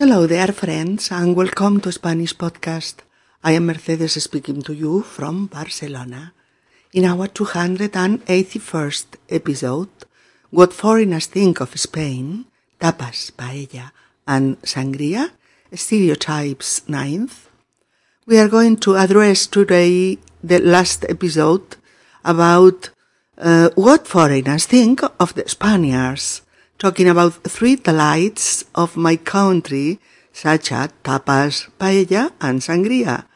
Hello there, friends, and welcome to Spanish Podcast. I am Mercedes speaking to you from Barcelona. In our 281st episode, What Foreigners Think of Spain, Tapas, Paella, and Sangria, Stereotypes 9th, we are going to address today the last episode about uh, what foreigners think of the Spaniards, talking about three delights of my country, such as tapas, paella, and sangria.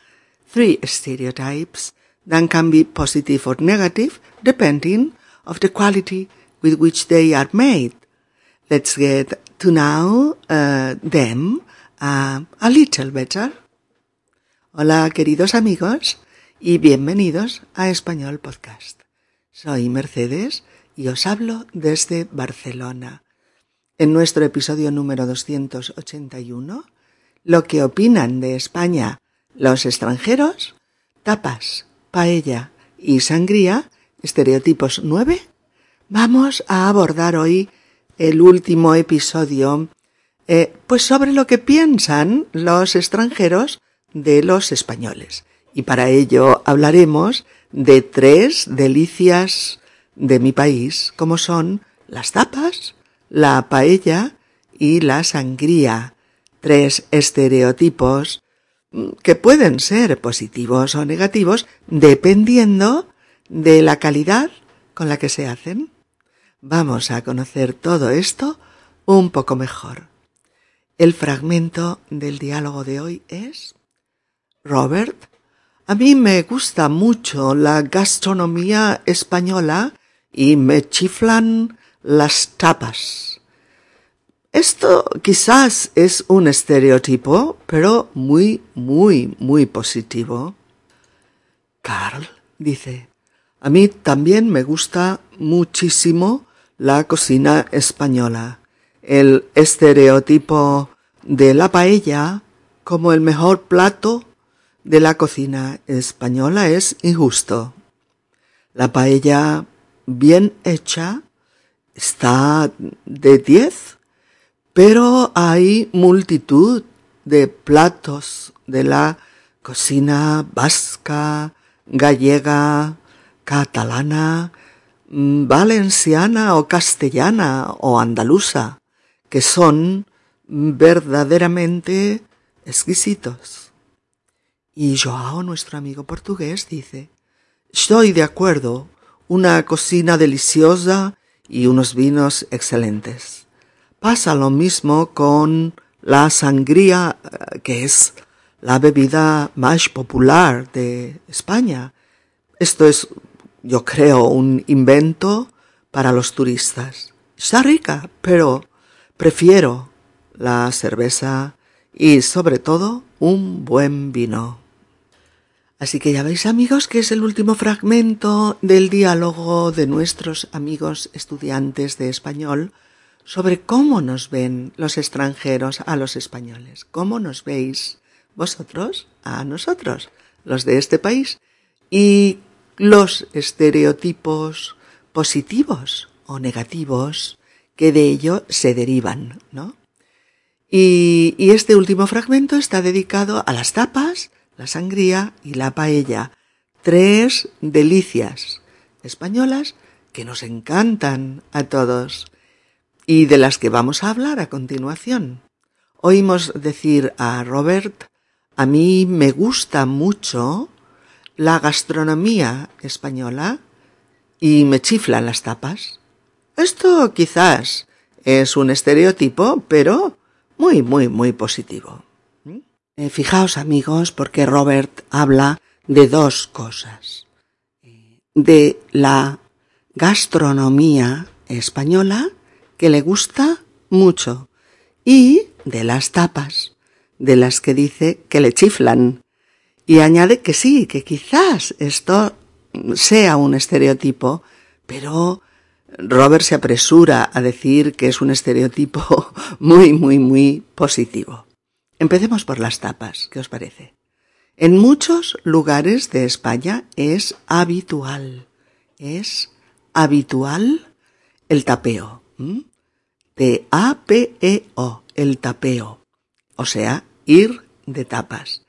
Three stereotypes that can be positive or negative, depending of the quality with which they are made. Let's get to know uh, them uh, a little better. Hola, queridos amigos, y bienvenidos a Español Podcast. Soy Mercedes y os hablo desde Barcelona. En nuestro episodio número 281, lo que opinan de España los extranjeros, tapas, paella y sangría, estereotipos 9, vamos a abordar hoy el último episodio, eh, pues sobre lo que piensan los extranjeros de los españoles. Y para ello hablaremos de tres delicias de mi país, como son las tapas, la paella y la sangría, tres estereotipos que pueden ser positivos o negativos dependiendo de la calidad con la que se hacen. Vamos a conocer todo esto un poco mejor. El fragmento del diálogo de hoy es Robert, a mí me gusta mucho la gastronomía española y me chiflan las tapas. Esto quizás es un estereotipo, pero muy, muy, muy positivo. Carl dice, a mí también me gusta muchísimo la cocina española. El estereotipo de la paella como el mejor plato de la cocina española es injusto. La paella bien hecha está de diez, pero hay multitud de platos de la cocina vasca, gallega, catalana, mm, valenciana o castellana o andaluza, que son verdaderamente exquisitos. Y Joao, nuestro amigo portugués, dice, estoy de acuerdo, una cocina deliciosa y unos vinos excelentes. Pasa lo mismo con la sangría, eh, que es la bebida más popular de España. Esto es, yo creo, un invento para los turistas. Está rica, pero prefiero la cerveza y sobre todo un buen vino. Así que ya veis amigos que es el último fragmento del diálogo de nuestros amigos estudiantes de español sobre cómo nos ven los extranjeros a los españoles, cómo nos veis vosotros a nosotros, los de este país, y los estereotipos positivos o negativos que de ello se derivan, ¿no? Y, y este último fragmento está dedicado a las tapas, la sangría y la paella. Tres delicias españolas que nos encantan a todos y de las que vamos a hablar a continuación. Oímos decir a Robert, a mí me gusta mucho la gastronomía española y me chiflan las tapas. Esto quizás es un estereotipo, pero muy, muy, muy positivo. Eh, fijaos amigos, porque Robert habla de dos cosas. De la gastronomía española, que le gusta mucho, y de las tapas, de las que dice que le chiflan. Y añade que sí, que quizás esto sea un estereotipo, pero Robert se apresura a decir que es un estereotipo muy, muy, muy positivo. Empecemos por las tapas, ¿qué os parece? En muchos lugares de España es habitual, es habitual el tapeo. T-A-P-E-O, el tapeo. o sea, ir de tapas.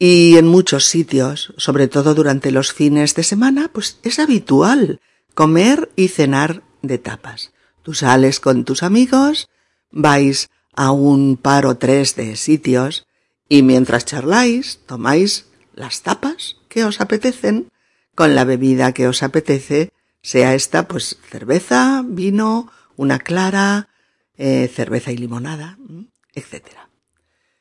Y en muchos sitios, sobre todo durante los fines de semana, pues es habitual comer y cenar de tapas. Tú sales con tus amigos, vais a un par o tres de sitios y mientras charláis, tomáis las tapas que os apetecen con la bebida que os apetece, sea esta pues cerveza, vino, una clara, eh, cerveza y limonada, etcétera.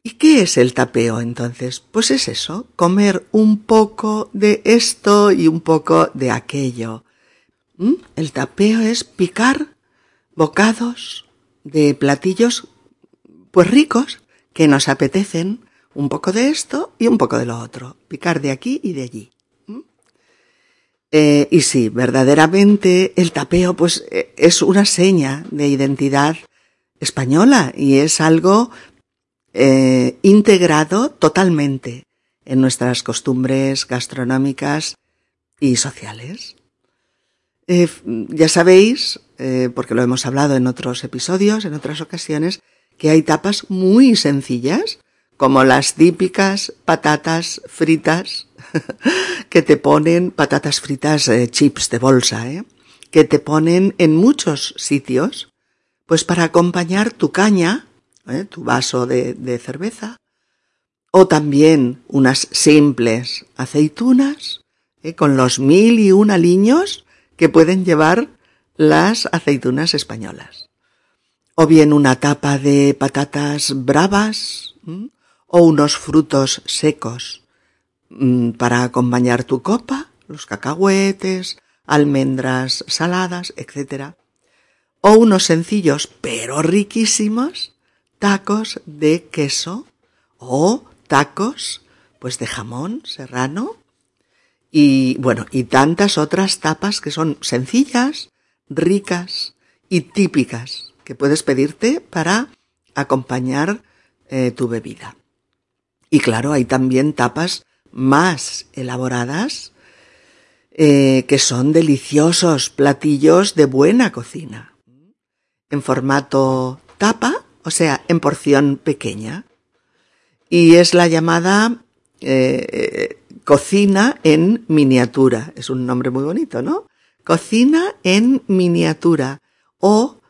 ¿Y qué es el tapeo entonces? Pues es eso, comer un poco de esto y un poco de aquello. El tapeo es picar bocados de platillos pues ricos que nos apetecen un poco de esto y un poco de lo otro, picar de aquí y de allí. Eh, y sí, verdaderamente el tapeo pues e, es una seña de identidad española y es algo eh, integrado totalmente en nuestras costumbres gastronómicas y sociales. Eh, ya sabéis, porque lo hemos hablado en otros episodios, en otras ocasiones, que hay tapas muy sencillas, como las típicas patatas fritas que te ponen, patatas fritas eh, chips de bolsa, ¿eh? que te ponen en muchos sitios, pues para acompañar tu caña, ¿eh? tu vaso de, cerveza, o también unas simples aceitunas, ¿eh? con los mil y un aliños que pueden llevar las aceitunas españolas o bien una tapa de patatas bravas o unos frutos secos para acompañar tu copa, los cacahuetes, almendras saladas, etc. O unos sencillos pero riquísimos tacos de queso o tacos pues de jamón serrano. Y bueno, y tantas otras tapas que son sencillas, ricas y típicas que puedes pedirte para acompañar eh, tu bebida. Y claro, hay también tapas más elaboradas eh, que son deliciosos platillos de buena cocina. En formato tapa, o sea, en porción pequeña. Y es la llamada eh, cocina en miniatura. Es un nombre muy bonito, ¿no? Cocina en miniatura o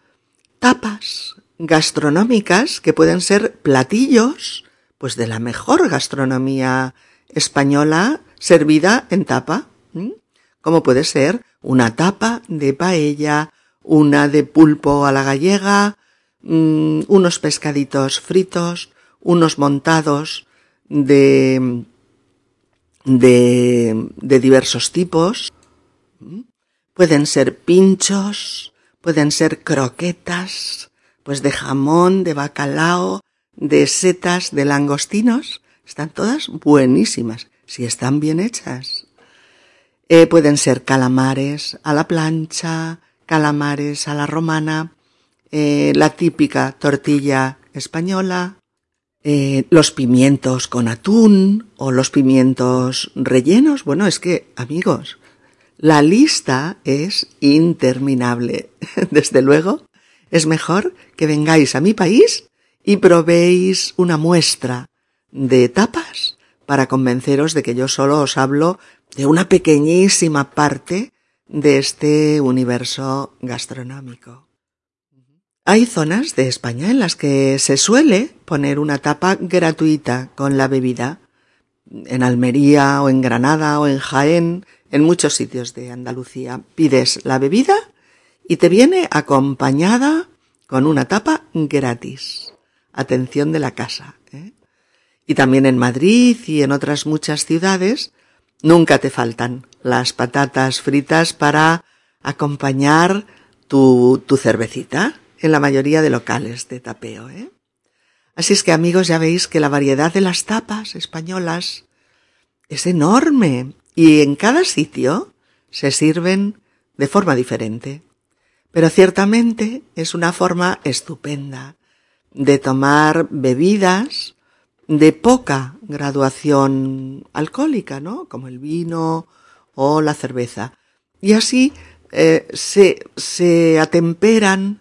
tapas gastronómicas que pueden ser platillos, pues de la mejor gastronomía española servida en tapa, como puede ser una tapa de paella, una de pulpo a la gallega, mm, unos pescaditos fritos, unos montados de, de, de diversos tipos. Pueden ser pinchos, Pueden ser croquetas, pues de jamón, de bacalao, de setas, de langostinos. Están todas buenísimas, si están bien hechas. Eh, pueden ser calamares a la plancha, calamares a la romana, eh, la típica tortilla española, eh, los pimientos con atún o los pimientos rellenos. Bueno, es que, amigos, la lista es interminable. Desde luego, es mejor que vengáis a mi país y probéis una muestra de tapas para convenceros de que yo solo os hablo de una pequeñísima parte de este universo gastronómico. Hay zonas de España en las que se suele poner una tapa gratuita con la bebida. En Almería o en Granada o en Jaén en muchos sitios de Andalucía pides la bebida y te viene acompañada con una tapa gratis. Atención de la casa. ¿eh? Y también en Madrid y en otras muchas ciudades nunca te faltan las patatas fritas para acompañar tu, tu cervecita en la mayoría de locales de tapeo. ¿eh? Así es que amigos ya veis que la variedad de las tapas españolas es enorme y en cada sitio se sirven de forma diferente. Pero ciertamente es una forma estupenda de tomar bebidas de poca graduación alcohólica, ¿no? Como el vino o la cerveza. Y así eh, se, se atemperan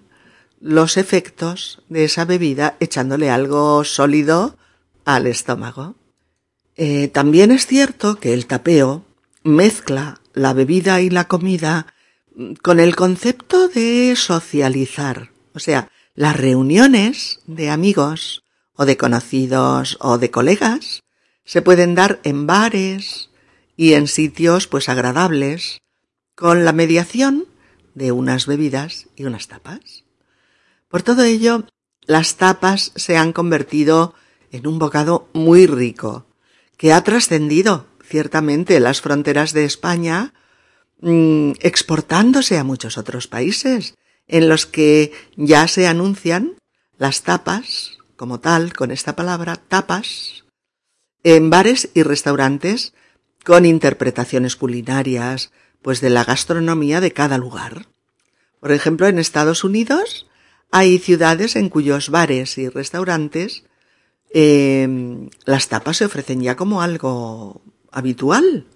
los efectos de esa bebida echándole algo sólido al estómago. Eh, también es cierto que el tapeo mezcla la bebida y la comida mm, con el concepto de socializar. O sea, las reuniones de amigos o de conocidos o de colegas se pueden dar en bares y en sitios pues agradables con la mediación de unas bebidas y unas tapas. Por todo ello, las tapas se han convertido en un bocado muy rico, que ha trascendido ciertamente las fronteras de España, mm, exportándose a muchos otros países, en los que ya se anuncian las tapas, como tal, con esta palabra, tapas, en bares y restaurantes con interpretaciones culinarias, pues de la gastronomía de cada lugar. Por ejemplo, en Estados Unidos hay ciudades en cuyos bares y restaurantes eh, las tapas se ofrecen ya como algo habitual.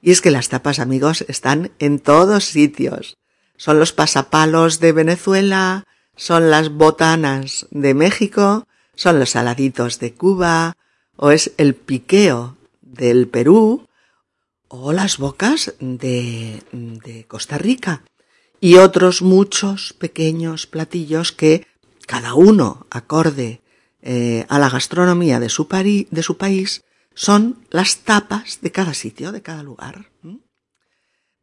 Y es que las tapas, amigos, están en todos sitios. Son los pasapalos de Venezuela, son las botanas de México, son los saladitos de Cuba, o es el piqueo del Perú, o las bocas de Costa Rica, y otros muchos pequeños platillos que cada uno acorde eh, a la gastronomía de su, país son las tapas de cada sitio, de cada lugar.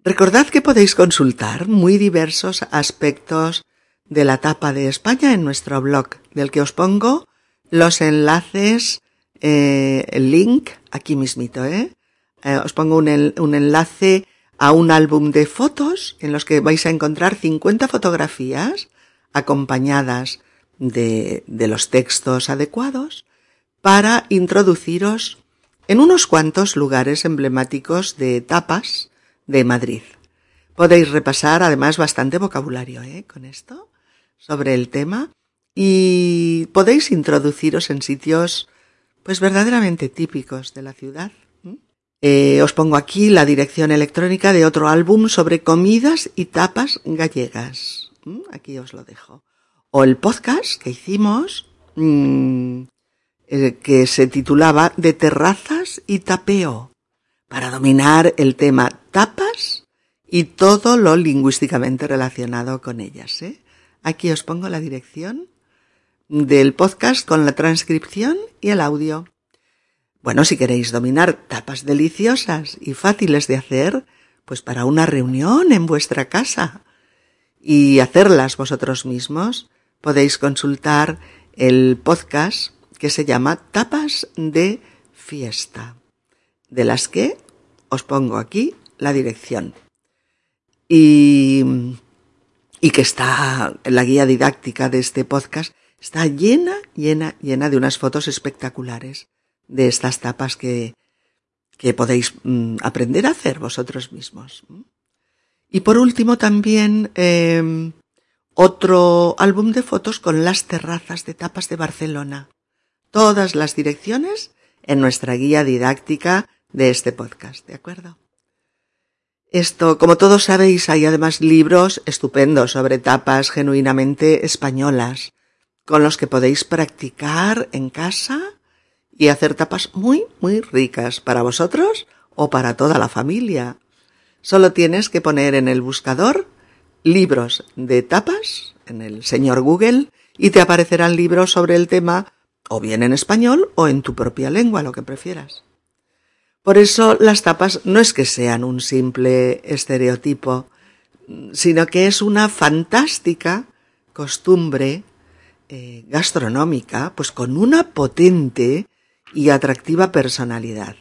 Recordad que podéis consultar muy diversos aspectos de la tapa de España en nuestro blog, del que os pongo los enlaces, eh, el link aquí mismito, eh os pongo un, un, enlace a un álbum de fotos en los que vais a encontrar 50 fotografías acompañadas de, los textos adecuados para introduciros en unos cuantos lugares emblemáticos de tapas de Madrid. Podéis repasar además bastante vocabulario ¿eh? con esto sobre el tema y podéis introduciros en sitios pues verdaderamente típicos de la ciudad. Eh, os pongo aquí la dirección electrónica de otro álbum sobre comidas y tapas gallegas. Aquí os lo dejo. O el podcast que hicimos eh, que se titulaba De terrazas y tapeo, para dominar el tema tapas y todo lo lingüísticamente relacionado con ellas. ¿eh? Aquí os pongo la dirección del podcast con la transcripción y el audio. Bueno, si queréis dominar tapas deliciosas y fáciles de hacer, pues para una reunión en vuestra casa y hacerlas vosotros mismos, podéis consultar el podcast que se llama Tapas de Fiesta, de las que os pongo aquí la dirección. Y, y que está en la guía didáctica de este podcast, está llena, llena, llena de unas fotos espectaculares de estas tapas que, que podéis mm, aprender a hacer vosotros mismos. Y por último también em, otro álbum de fotos con las terrazas de tapas de Barcelona todas las direcciones en nuestra guía didáctica de este podcast, ¿de acuerdo? Esto, como todos sabéis, hay además libros estupendos sobre tapas genuinamente españolas, con los que podéis practicar en casa y hacer tapas muy, muy ricas para vosotros o para toda la familia. Solo tienes que poner en el buscador libros de tapas en el señor Google y te aparecerán libros sobre el tema o bien en español o en tu propia lengua, lo que prefieras. Por eso las tapas no es que sean un simple estereotipo, sino que es una fantástica costumbre eh, gastronómica, pues con una potente y atractiva personalidad.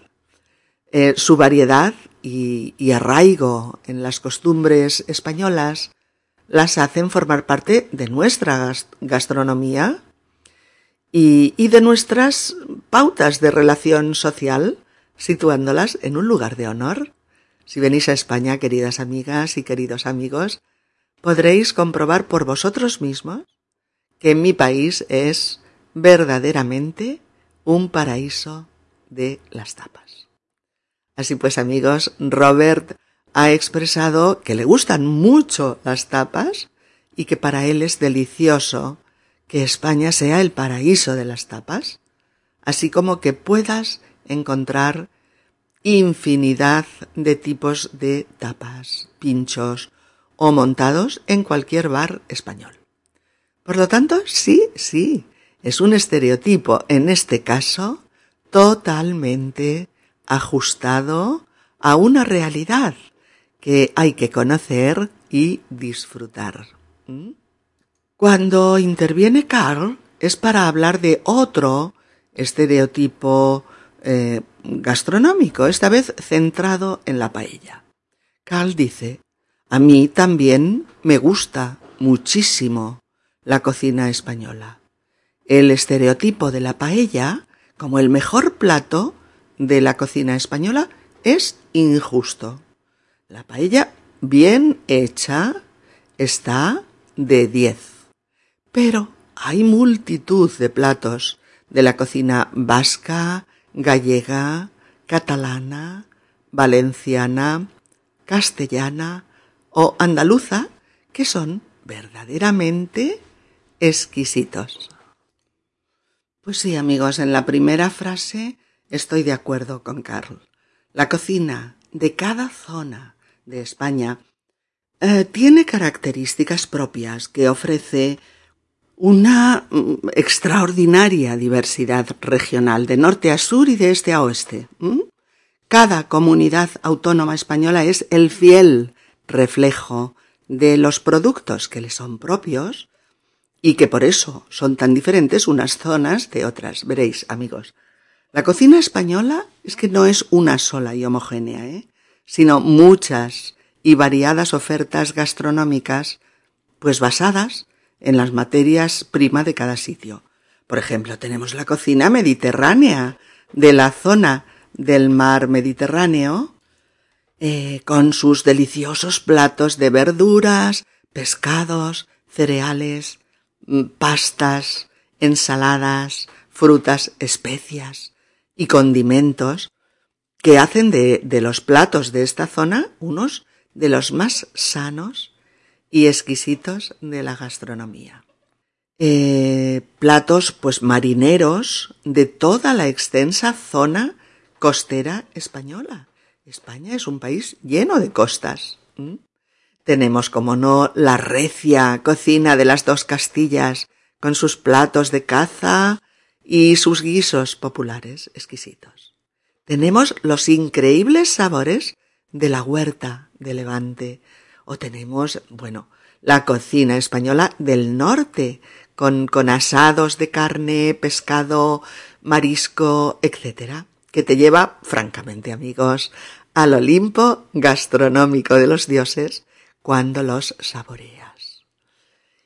Eh, su variedad y, y arraigo en las costumbres españolas las hacen formar parte de nuestra gastronomía y, de nuestras pautas de relación social, situándolas en un lugar de honor. Si venís a España, queridas amigas y queridos amigos, podréis comprobar por vosotros mismos que mi país es verdaderamente un paraíso de las tapas. Así pues, amigos, Robert ha expresado que le gustan mucho las tapas y que para él es delicioso que España sea el paraíso de las tapas, así como que puedas encontrar infinidad de tipos de tapas, pinchos o montados en cualquier bar español. Por lo tanto, sí, sí, es un estereotipo, en este caso, totalmente ajustado a una realidad que hay que conocer y disfrutar. ¿Mm? Cuando interviene Carl es para hablar de otro estereotipo eh, gastronómico, esta vez centrado en la paella. Carl dice, a mí también me gusta muchísimo la cocina española. El estereotipo de la paella como el mejor plato de la cocina española es injusto. La paella bien hecha está de 10. Pero hay multitud de platos de la cocina vasca, gallega, catalana, valenciana, castellana o andaluza que son verdaderamente exquisitos. Pues sí, amigos, en la primera frase estoy de acuerdo con Carl. La cocina de cada zona de España eh, tiene características propias que ofrece una mm, extraordinaria diversidad regional de norte a sur y de este a oeste. Cada comunidad autónoma española es el fiel reflejo de los productos que le son propios y que por eso son tan diferentes unas zonas de otras. Veréis, amigos, la cocina española es que no es una sola y homogénea, ¿eh? sino muchas y variadas ofertas gastronómicas, pues basadas en las materias prima de cada sitio. Por ejemplo, tenemos la cocina mediterránea de la zona del mar Mediterráneo, eh, con sus deliciosos platos de verduras, pescados, cereales, mm, pastas, ensaladas, frutas, especias y condimentos que hacen de, de los platos de esta zona unos de los más sanos y exquisitos de la gastronomía. Eh, platos pues marineros de toda la extensa zona costera española. España es un país lleno de costas. Tenemos, como no, la recia cocina de las dos Castillas, con sus platos de caza y sus guisos populares exquisitos. Tenemos los increíbles sabores de la huerta de Levante. O tenemos, bueno, la cocina española del norte, con, con asados de carne, pescado, marisco, etcétera, que te lleva, francamente amigos, al Olimpo gastronómico de los dioses cuando los saboreas.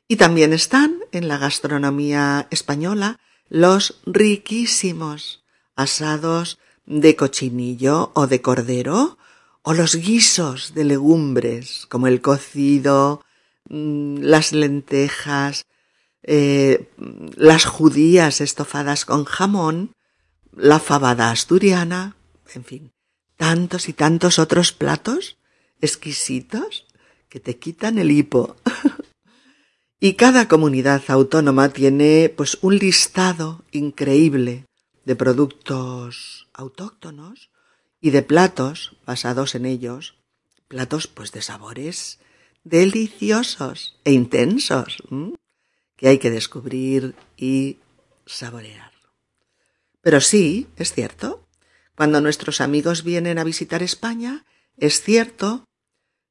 Y también están en la gastronomía española los riquísimos asados de cochinillo o de cordero o los guisos de legumbres, como el cocido, mm, las lentejas, eh, las judías estofadas con jamón, la fabada asturiana, en fin, tantos y tantos otros platos exquisitos que te quitan el hipo. y cada comunidad autónoma tiene pues un listado increíble de productos autóctonos y de platos basados en ellos, platos pues de sabores deliciosos e intensos que hay que descubrir y saborear. Pero sí, es cierto, cuando nuestros amigos vienen a visitar España, es cierto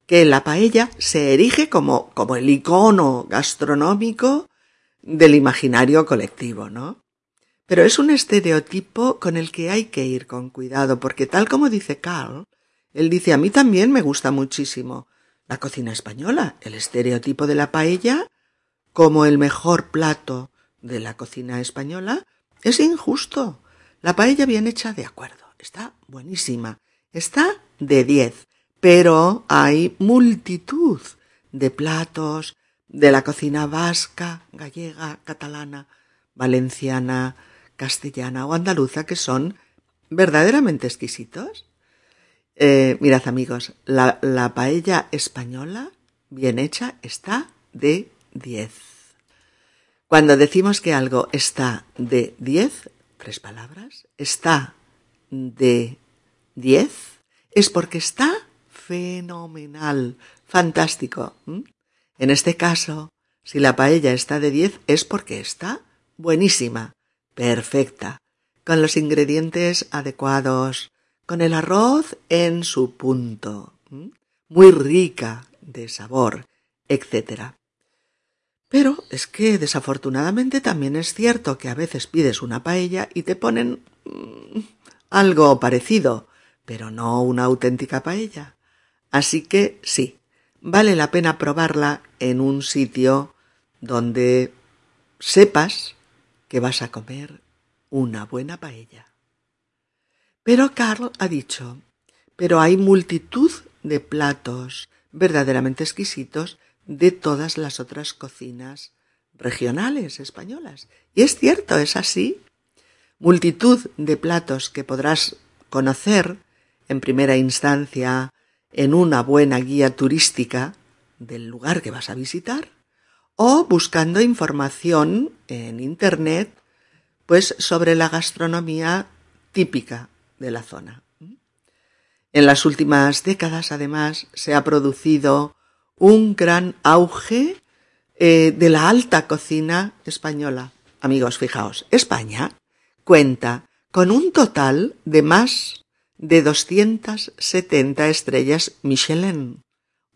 que la paella se erige como, como el icono gastronómico del imaginario colectivo, ¿no? Pero es un estereotipo con el que hay que ir con cuidado, porque tal como dice Carl, él dice a mí también me gusta muchísimo la cocina española, el estereotipo de la paella como el mejor plato de la cocina española es injusto. La paella bien hecha, de acuerdo, está buenísima, está de diez, pero hay multitud de platos de la cocina vasca, gallega, catalana, valenciana, castellana o andaluza que son verdaderamente exquisitos. Eh, mirad amigos, la, la paella española bien hecha está de 10. Cuando decimos que algo está de 10, tres palabras, está de 10, es porque está fenomenal, fantástico. En este caso, si la paella está de 10 es porque está buenísima, perfecta, con los ingredientes adecuados, con el arroz en su punto, muy rica de sabor, etc. Pero es que desafortunadamente también es cierto que a veces pides una paella y te ponen mm, algo parecido, pero no una auténtica paella. Así que sí, vale la pena probarla en un sitio donde sepas que vas a comer una buena paella. Pero Carl ha dicho, pero hay multitud de platos verdaderamente exquisitos de todas las otras cocinas regionales españolas. Y es cierto, es así. Multitud de platos que podrás conocer en primera instancia en una buena guía turística del lugar que vas a visitar o buscando información en Internet pues sobre la gastronomía típica de la zona. En las últimas décadas, además, se ha producido un gran auge eh, de la alta cocina española. Amigos, fijaos, España cuenta con un total de más de 270 estrellas Michelin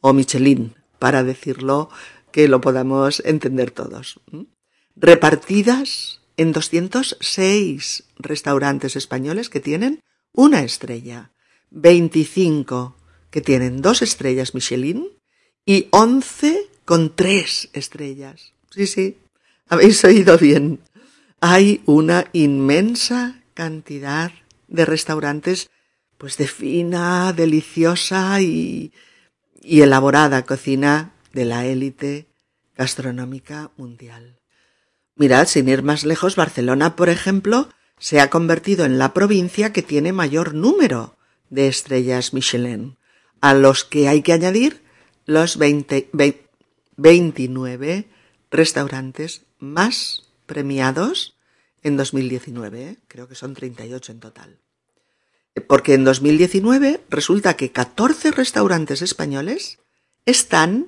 o Michelin, para decirlo que lo podamos entender todos, repartidas en 206 restaurantes españoles que tienen una estrella, 25 que tienen dos estrellas Michelin y 11 con tres estrellas. Sí, sí, habéis oído bien. Hay una inmensa cantidad de restaurantes pues de fina, deliciosa y, elaborada cocina de la élite gastronómica mundial. Mirad, sin ir más lejos, Barcelona, por ejemplo, se ha convertido en la provincia que tiene mayor número de estrellas Michelin, a los que hay que añadir los 20, 29 restaurantes más premiados en 2019, ¿eh? creo que son 38 en total. Porque en 2019 resulta que 14 restaurantes españoles están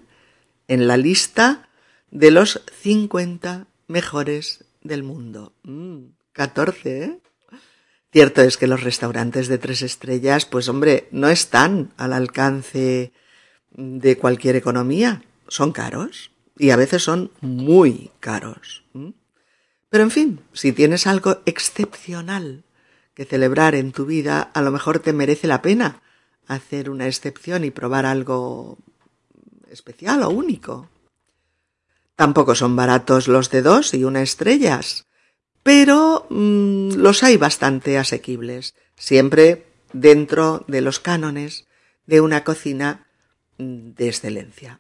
en la lista de los 50 mejores del mundo. 14, mm, ¿eh? Cierto es que los restaurantes de tres estrellas, pues hombre, no están al alcance de cualquier economía. Son caros y a veces son muy caros. Pero en fin, si tienes algo excepcional que celebrar en tu vida, a lo mejor te merece la pena hacer una excepción y probar algo especial o único. Tampoco son baratos los de dos y una estrellas, pero mm, los hay bastante asequibles, siempre dentro de los cánones de una cocina de excelencia.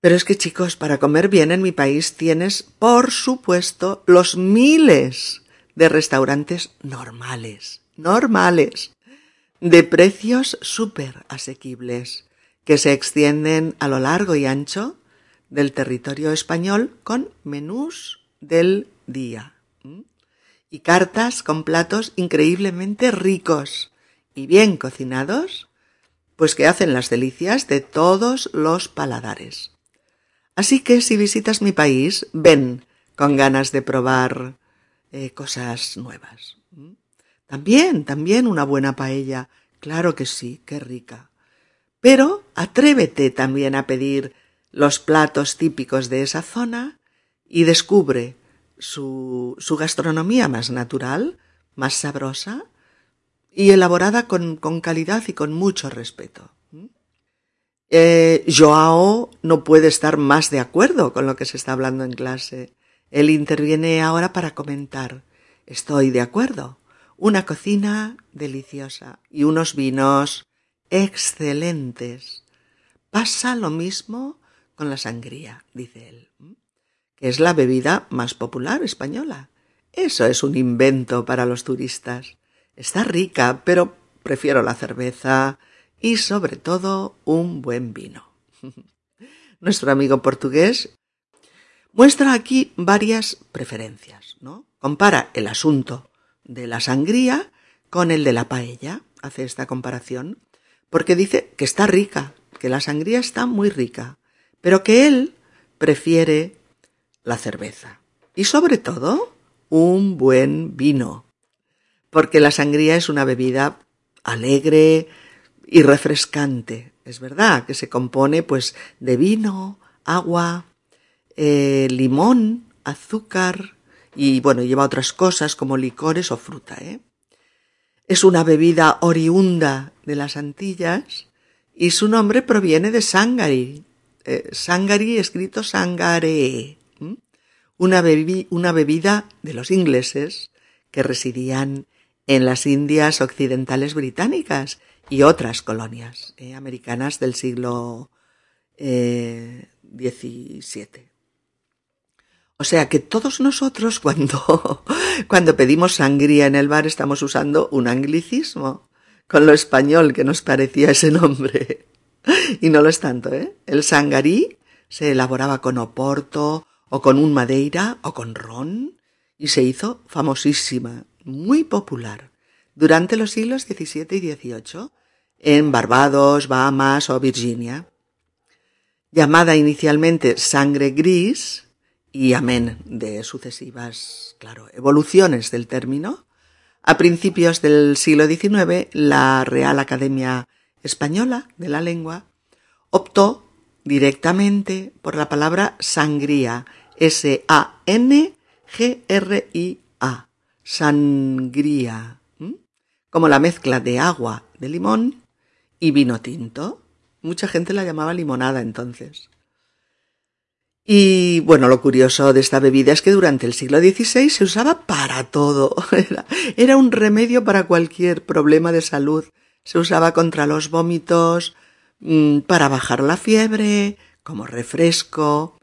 Pero es que chicos, para comer bien en mi país tienes, por supuesto, los miles de restaurantes normales, normales, de precios súper asequibles, que se extienden a lo largo y ancho del territorio español con menús del día. Y cartas con platos increíblemente ricos y bien cocinados, pues que hacen las delicias de todos los paladares. Así que si visitas mi país, ven con ganas de probar eh, cosas nuevas. También, también una buena paella. Claro que sí, qué rica. Pero atrévete también a pedir los platos típicos de esa zona y descubre su, su gastronomía más natural, más sabrosa y elaborada con, con calidad y con mucho respeto. Eh, Joao no puede estar más de acuerdo con lo que se está hablando en clase. Él interviene ahora para comentar. Estoy de acuerdo. Una cocina deliciosa y unos vinos excelentes. Pasa lo mismo con la sangría, dice él, que es la bebida más popular española. Eso es un invento para los turistas. Está rica, pero prefiero la cerveza y sobre todo un buen vino. nuestro amigo portugués, muestra aquí varias preferencias, ¿no? Compara el asunto de la sangría con el de la paella, hace esta comparación, porque dice que está rica, que la sangría está muy rica, pero que él prefiere la cerveza. Y sobre todo, un buen vino, porque la sangría es una bebida alegre y refrescante. Es verdad que se compone pues de vino, agua, eh, limón, azúcar y bueno, lleva otras cosas como licores o fruta. ¿eh? Es una bebida oriunda de las Antillas y su nombre proviene de Sangari. Eh, sangari escrito Sangare. Una, una bebida de los ingleses que residían en las Indias occidentales británicas y otras colonias eh, americanas del siglo XVII. O sea que todos nosotros cuando, cuando pedimos sangría en el bar estamos usando un anglicismo con lo español que nos parecía ese nombre. Y no lo es tanto, ¿eh? El sangarí se elaboraba con oporto o con un madeira o con ron y se hizo famosísima, muy popular, durante los siglos XVII y XVIII en Barbados, Bahamas o Virginia. Llamada inicialmente sangre gris y amén de sucesivas, claro, evoluciones del término, a principios del siglo XIX la Real Academia Española de la Lengua optó directamente por la palabra sangría, S-A-N-G-R-I-A, sangría, como la mezcla de agua, de limón y vino tinto. Mucha gente la llamaba limonada entonces. Y bueno, lo curioso de esta bebida es que durante el siglo XVI se usaba para todo. Era, un remedio para cualquier problema de salud. Se usaba contra los vómitos, mm, para bajar la fiebre, como refresco,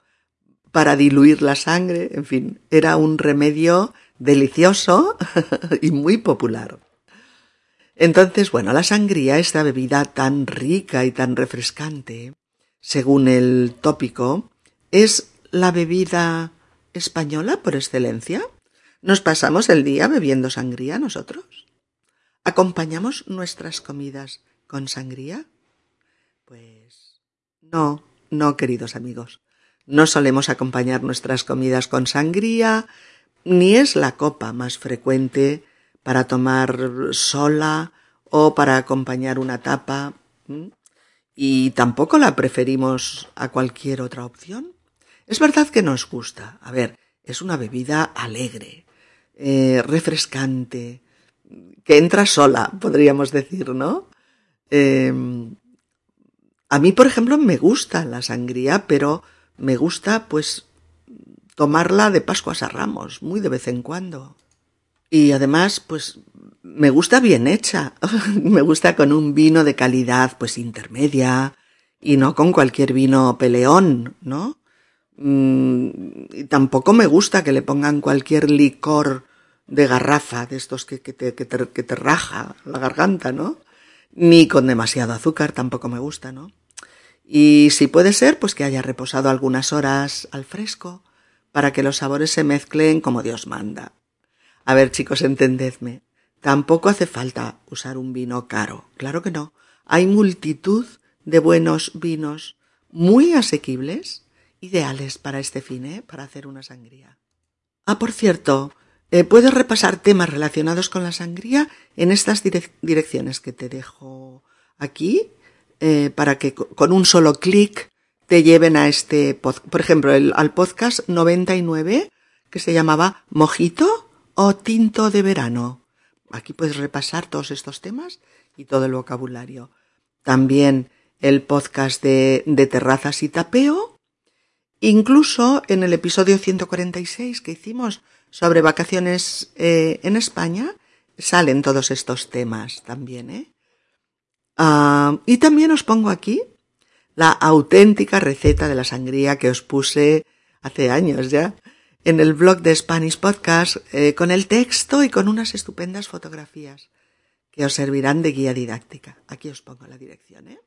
para diluir la sangre, en fin, era un remedio delicioso y muy popular. Entonces, bueno, la sangría, esta bebida tan rica y tan refrescante, según el tópico, es la bebida española por excelencia. ¿Nos pasamos el día bebiendo sangría nosotros? ¿Acompañamos nuestras comidas con sangría? Pues no, no, queridos amigos. No solemos acompañar nuestras comidas con sangría, ni es la copa más frecuente para tomar sola o para acompañar una tapa. Y tampoco la preferimos a cualquier otra opción. Es verdad que nos gusta. A ver, es una bebida alegre, eh, refrescante, que entra sola, podríamos decir, ¿no? Em, a mí, por ejemplo, me gusta la sangría, pero me gusta, pues, tomarla de Pascuas a Ramos, muy de vez en cuando. Y además, pues me gusta bien hecha. me gusta con un vino de calidad, pues intermedia, y no con cualquier vino peleón, ¿no? Mm, tampoco me gusta que le pongan cualquier licor de garrafa, de estos que, que, te, que, te, que te raja la garganta, ¿no? Ni con demasiado azúcar tampoco me gusta, ¿no? Y si puede ser, pues que haya reposado algunas horas al fresco, para que los sabores se mezclen como Dios manda. A ver, chicos, entendedme. Tampoco hace falta usar un vino caro. Claro que no. Hay multitud de buenos vinos muy asequibles, ideales para este fin, ¿eh? para hacer una sangría. Ah, por cierto, eh, puedes repasar temas relacionados con la sangría en estas direcciones que te dejo aquí, eh, para que con un solo clic te lleven a este, por ejemplo, al podcast 99, que se llamaba Mojito o tinto de verano. Aquí puedes repasar todos estos temas y todo el vocabulario. También el podcast de, de terrazas y tapeo. Incluso en el episodio 146 que hicimos sobre vacaciones eh, en España, salen todos estos temas también, ¿eh? Ah, y también os pongo aquí la auténtica receta de la sangría que os puse hace años ya en el blog de Spanish Podcast eh, con el texto y con unas estupendas fotografías que os servirán de guía didáctica. Aquí os pongo la dirección, ¿eh?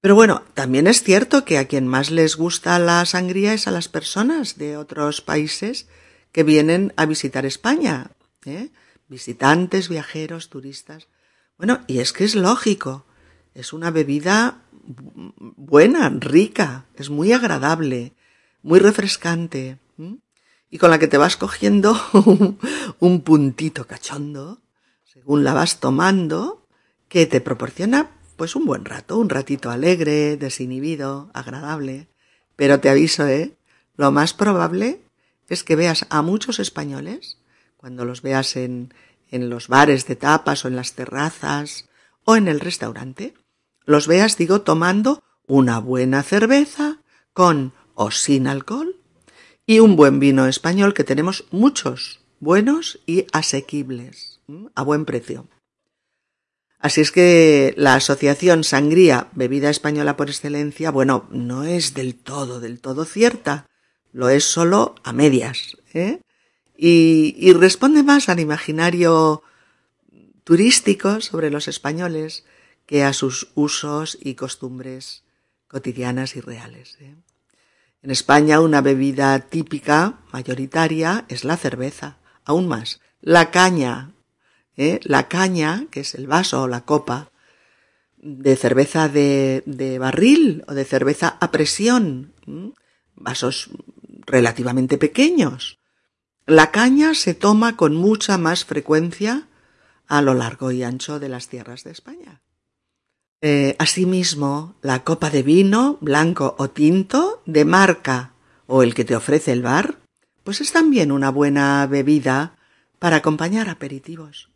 Pero bueno, también es cierto que a quien más les gusta la sangría es a las personas de otros países que vienen a visitar España. ¿eh? Visitantes, viajeros, turistas. Bueno, y es que es lógico. Es una bebida buena, rica, es muy agradable, muy refrescante. Y con la que te vas cogiendo un puntito cachondo, según la vas tomando, que te proporciona pues un buen rato, un ratito alegre, desinhibido, agradable. Pero te aviso, ¿eh? Lo más probable es que veas a muchos españoles, cuando los veas en, en los bares de tapas o en las terrazas o en el restaurante, los veas, digo, tomando una buena cerveza con o sin alcohol y un buen vino español que tenemos muchos, buenos y asequibles, a buen precio. Así es que la asociación sangría, bebida española por excelencia, bueno, no es del todo, del todo cierta, lo es solo a medias, ¿eh? Y, y responde más al imaginario turístico sobre los españoles que a sus usos y costumbres cotidianas y reales. ¿eh? En España una bebida típica, mayoritaria, es la cerveza, aún más, la caña, ¿eh? la caña, que es el vaso o la copa, de cerveza de, barril o de cerveza a presión, vasos relativamente pequeños. La caña se toma con mucha más frecuencia a lo largo y ancho de las tierras de España. Eh, asimismo, la copa de vino, blanco o tinto, de marca o el que te ofrece el bar, pues es también una buena bebida para acompañar aperitivos.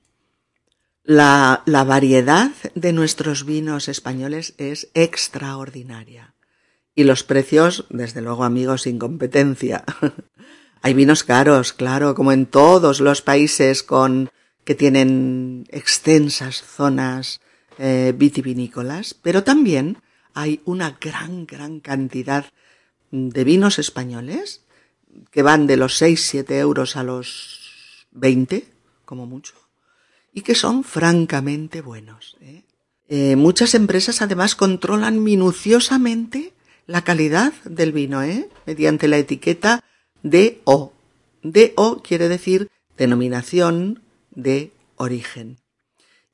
La, la variedad de nuestros vinos españoles es extraordinaria. Y los precios, desde luego amigos, sin competencia. Hay vinos caros, claro, como en todos los países con que tienen extensas zonas eh, vitivinícolas, pero también hay una gran, gran cantidad de vinos españoles que van de los 6-7 euros a los 20, como mucho, y que son francamente buenos. ¿eh? Eh, muchas empresas además controlan minuciosamente la calidad del vino, ¿eh? mediante la etiqueta DO. DO quiere decir denominación de origen.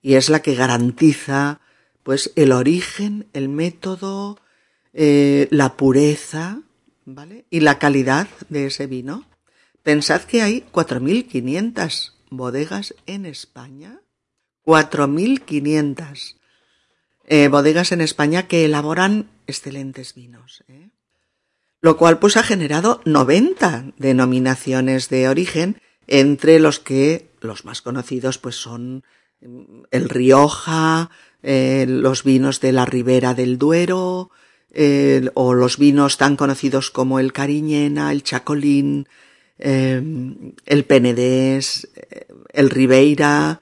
Y es la que garantiza pues el origen, el método, eh, la pureza, ¿vale? Y la calidad de ese vino. Pensad que hay 4.500 bodegas en España. 4.500 eh, bodegas en España que elaboran excelentes vinos. ¿eh? Lo cual pues ha generado 90 denominaciones de origen, entre los que los más conocidos pues son mm, el Rioja, eh, los vinos de la Ribera del Duero, o los vinos tan conocidos como el Cariñena, el Chacolín, Em, el Penedés, el Ribeira,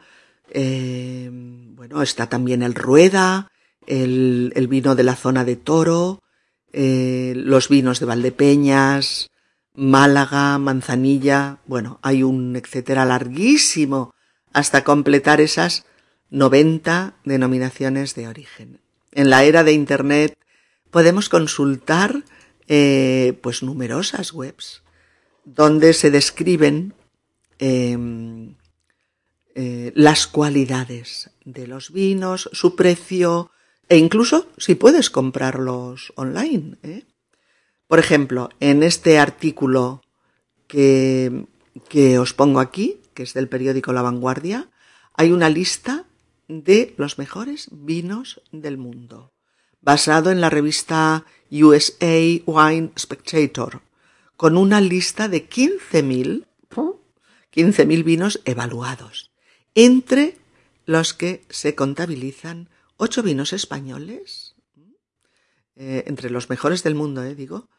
em, bueno, está también el Rueda, el, el, vino de la zona de Toro, eh, los vinos de Valdepeñas, Málaga, Manzanilla, bueno, hay un etcétera larguísimo hasta completar esas 90 denominaciones de origen. En la era de Internet podemos consultar eh, pues numerosas webs donde se describen em, eh, las cualidades de los vinos, su precio e incluso si puedes comprarlos online. ¿eh? Por ejemplo, en este artículo que, que os pongo aquí, que es del periódico La Vanguardia, hay una lista de los mejores vinos del mundo, basado en la revista USA Wine Spectator, con una lista de 15.000 15.000 vinos evaluados, entre los que se contabilizan ocho vinos españoles, eh, entre los mejores del mundo, eh, digo,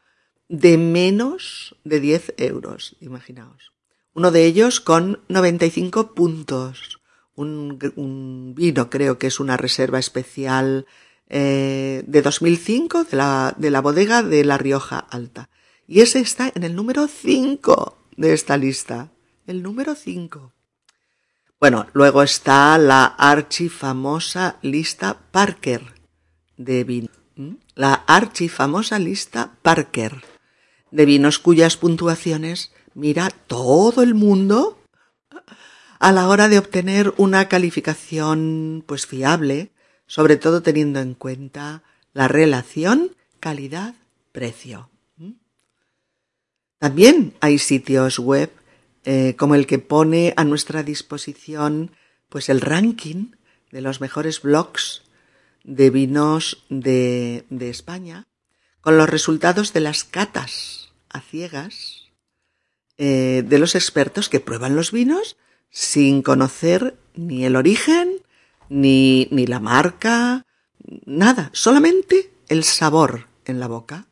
de menos de 10 euros, imaginaos. Uno de ellos con 95 puntos. Un, un vino, creo que es una reserva especial eh, de 2005 de la, de la bodega de La Rioja Alta. Y ese está en el número 5 de esta lista. El número 5. Bueno, luego está la archifamosa lista Parker de vino. la archifamosa lista Parker de vinos cuyas puntuaciones mira todo el mundo a la hora de obtener una calificación pues fiable, sobre todo teniendo en cuenta la relación calidad-precio. También hay sitios web eh, como el que pone a nuestra disposición pues el ranking de los mejores blogs de vinos de, España con los resultados de las catas a ciegas eh, de los expertos que prueban los vinos sin conocer ni el origen, ni, ni la marca, nada, solamente el sabor en la boca.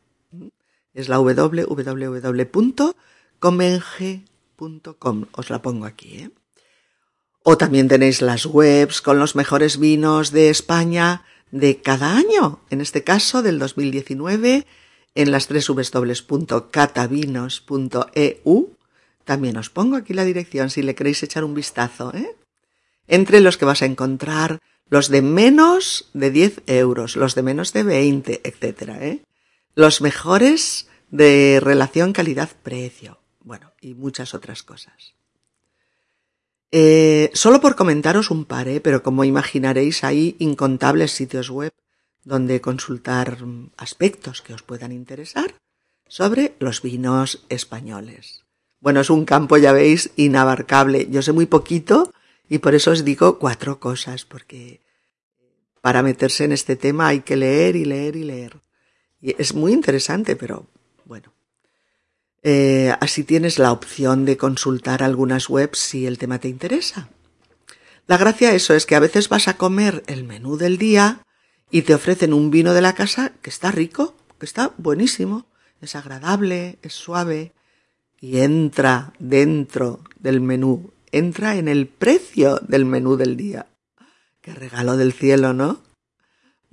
Es la www.comenge.com. Os la pongo aquí, ¿eh? O también tenéis las webs con los mejores vinos de España de cada año, en este caso del 2019, en las www.catavinos.eu también os pongo aquí la dirección si le queréis echar un vistazo. ¿eh? Entre los que vas a encontrar los de menos de 10 euros, los de menos de 20, etc. ¿eh? Los mejores de relación calidad-precio. Bueno, y muchas otras cosas. Eh, solo por comentaros un par, ¿eh? pero como imaginaréis hay incontables sitios web donde consultar aspectos que os puedan interesar sobre los vinos españoles. Bueno, es un campo, ya veis, inabarcable. Yo sé muy poquito y por eso os digo cuatro cosas, porque para meterse en este tema hay que leer y leer y leer. Y es muy interesante, pero bueno. Eh, así tienes la opción de consultar algunas webs si el tema te interesa. La gracia de eso es que a veces vas a comer el menú del día y te ofrecen un vino de la casa que está rico, que está buenísimo, es agradable, es suave, y entra dentro del menú, entra en el precio del menú del día. Qué regalo del cielo, ¿no?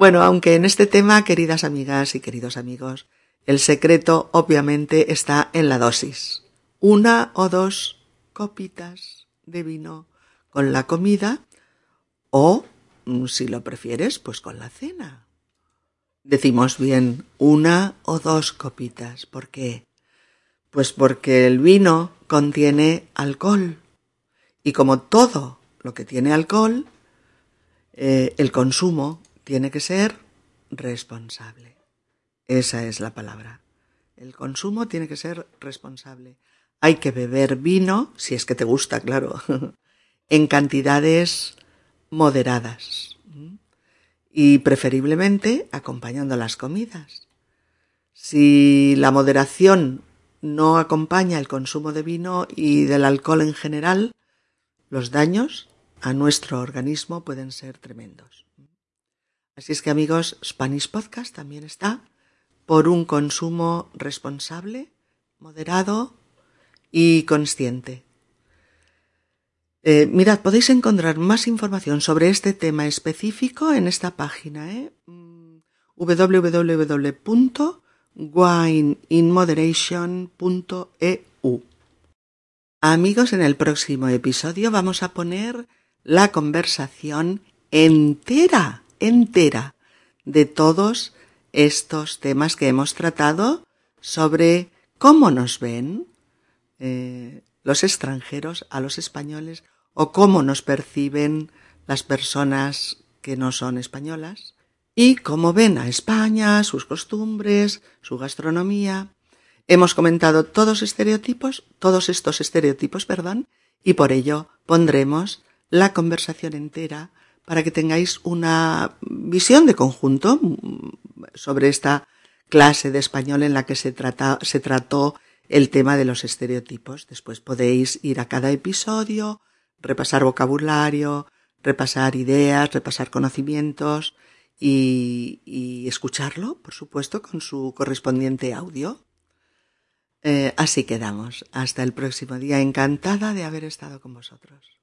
Bueno, aunque en este tema, queridas amigas y queridos amigos, el secreto obviamente está en la dosis. Una o dos copitas de vino con la comida o, mm, si lo prefieres, pues con la cena. Decimos bien una o dos copitas, porque pues porque el vino contiene alcohol. Y como todo lo que tiene alcohol, eh, el consumo tiene que ser responsable. Esa es la palabra. El consumo tiene que ser responsable. Hay que beber vino, si es que te gusta, claro, en cantidades moderadas y preferiblemente acompañando las comidas. Si la moderación no acompaña el consumo de vino y del alcohol en general, los daños a nuestro organismo pueden ser tremendos. Así es que amigos, Spanish Podcast también está por un consumo responsable, moderado y consciente. Eh, mirad, podéis encontrar más información sobre este tema específico en esta página, ¿eh? Mm, www wineinmoderation.eu. Amigos, en el próximo episodio vamos a poner la conversación entera, entera, de todos estos temas que hemos tratado sobre cómo nos ven eh, los extranjeros a los españoles o cómo nos perciben las personas que no son españolas y cómo ven a España, sus costumbres, su gastronomía. Hemos comentado todos estereotipos, todos estos estereotipos, perdón, y por ello pondremos la conversación entera para que tengáis una visión de conjunto sobre esta clase de español en la que se, trata, se trató el tema de los estereotipos. Después podéis ir a cada episodio, repasar vocabulario, repasar ideas, repasar conocimientos, y, escucharlo, por supuesto, con su correspondiente audio. Eh, así quedamos. Hasta el próximo día. Encantada de haber estado con vosotros.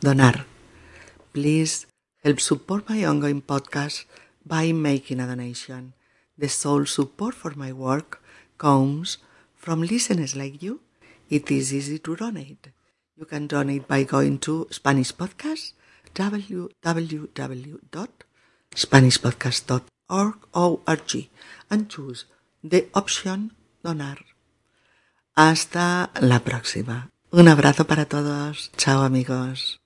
Donar. Please help support my ongoing podcast by making a donation. The sole support for my work comes from listeners like you. It is easy to donate. You can donate by going to Spanish Podcast, www.spanishpodcast.org and choose the option donar. Hasta la próxima. Un abrazo para todos. Chao amigos.